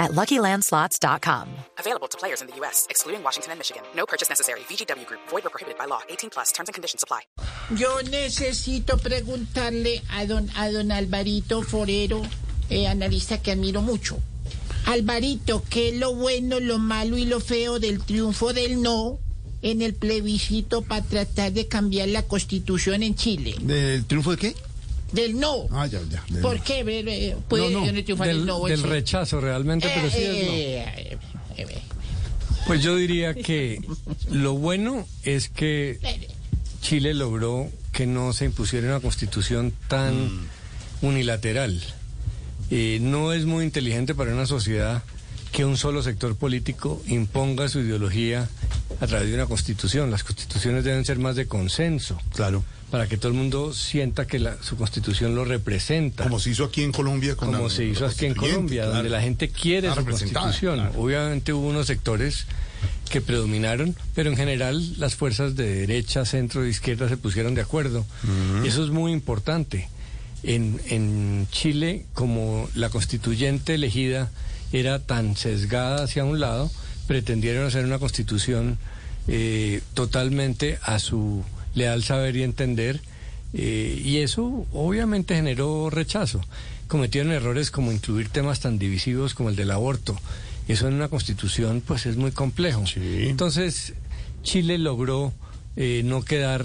at LuckyLandSlots.com. Available to players in the U.S., excluding Washington and Michigan. No purchase necessary. VGW Group. Void or prohibited by law. 18 plus. Terms and conditions apply. Yo necesito preguntarle a don, a don Alvarito Forero, eh, analista que admiro mucho. Alvarito, ¿qué es lo bueno, lo malo y lo feo del triunfo del no en el plebiscito para tratar de cambiar la constitución en Chile? ¿Del triunfo de qué? Del no. Ah, ya, ya. del- ¿Por qué? Eh, ¿Puede No, triunfar el del, no? del rechazo realmente, pero sí es no. Eh, eh, eh, eh, Pues yo diría que lo bueno es que Chile logró que no se impusiera una constitución tan unilateral. Eh, no es muy inteligente para una sociedad que un solo sector político imponga su ideología a través de una constitución. Las constituciones deben ser más de consenso, Claro. para que todo el mundo sienta que la- su constitución lo representa. Como se hizo aquí en Colombia. Con como la- se hizo la aquí en Colombia, claro. donde la gente quiere Ah, su constitución. claro. Obviamente hubo unos sectores que predominaron, pero en general las fuerzas de derecha, centro e izquierda se pusieron de acuerdo. Eso es muy importante. En, en Chile, como la constituyente elegida era tan sesgada hacia un lado, pretendieron hacer una constitución eh, totalmente a su leal saber y entender, eh, y eso obviamente generó rechazo. Cometieron errores como incluir temas tan divisivos como el del aborto. Eso en una constitución pues es muy complejo. Sí. Entonces, Chile logró eh, no quedar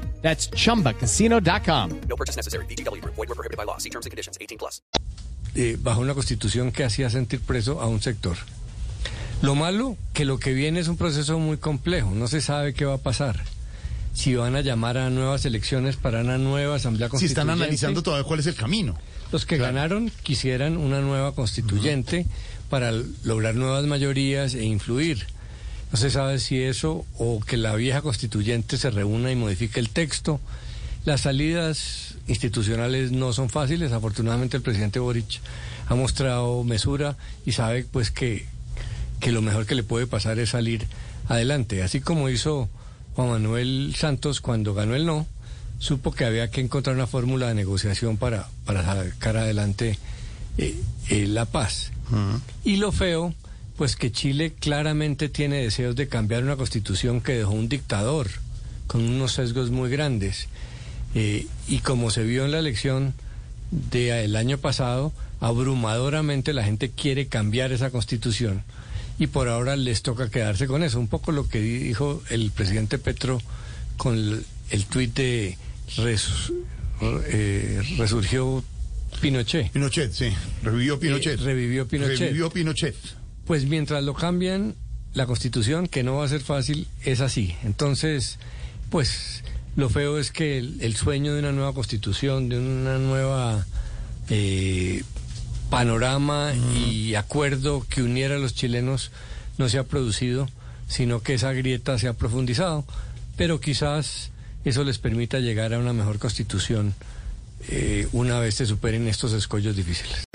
That's chumbacasino.com. No purchase necessary. VGW Group. Void were prohibited by law. See terms and conditions. 18 plus. eh, bajo una constitución que hacía sentir preso a un sector. Lo malo, que lo que viene es un proceso muy complejo, no se sabe qué va a pasar. Si van a llamar a nuevas elecciones para una nueva asamblea Si constituyente. están analizando todavía cuál es el camino. Los que ganaron quisieran una nueva constituyente para l- lograr nuevas mayorías e influir. No se sabe si eso o que la vieja constituyente se reúna y modifique el texto. Las salidas institucionales no son fáciles. Afortunadamente el presidente Boric ha mostrado mesura y sabe pues que, que lo mejor que le puede pasar es salir adelante. Así como hizo Juan Manuel Santos cuando ganó el no, supo que había que encontrar una fórmula de negociación para, para sacar adelante eh, eh, la paz. Y lo feo, pues que Chile claramente tiene deseos de cambiar una constitución que dejó un dictador con unos sesgos muy grandes. Eh, y como se vio en la elección del año pasado, abrumadoramente la gente quiere cambiar esa constitución y por ahora les toca quedarse con eso. Un poco lo que dijo el presidente Petro con el, el tuit de res- eh, resurgió Pinochet. Pinochet, sí. Revivió Pinochet. Eh, revivió Pinochet. Revivió Pinochet. Pues mientras lo cambian, la constitución, que no va a ser fácil, es así. Entonces, pues lo feo es que el, el sueño de una nueva constitución, de una nueva eh, panorama y acuerdo que uniera a los chilenos no se ha producido, sino que esa grieta se ha profundizado. Pero quizás eso les permita llegar a una mejor constitución eh, una vez se superen estos escollos difíciles.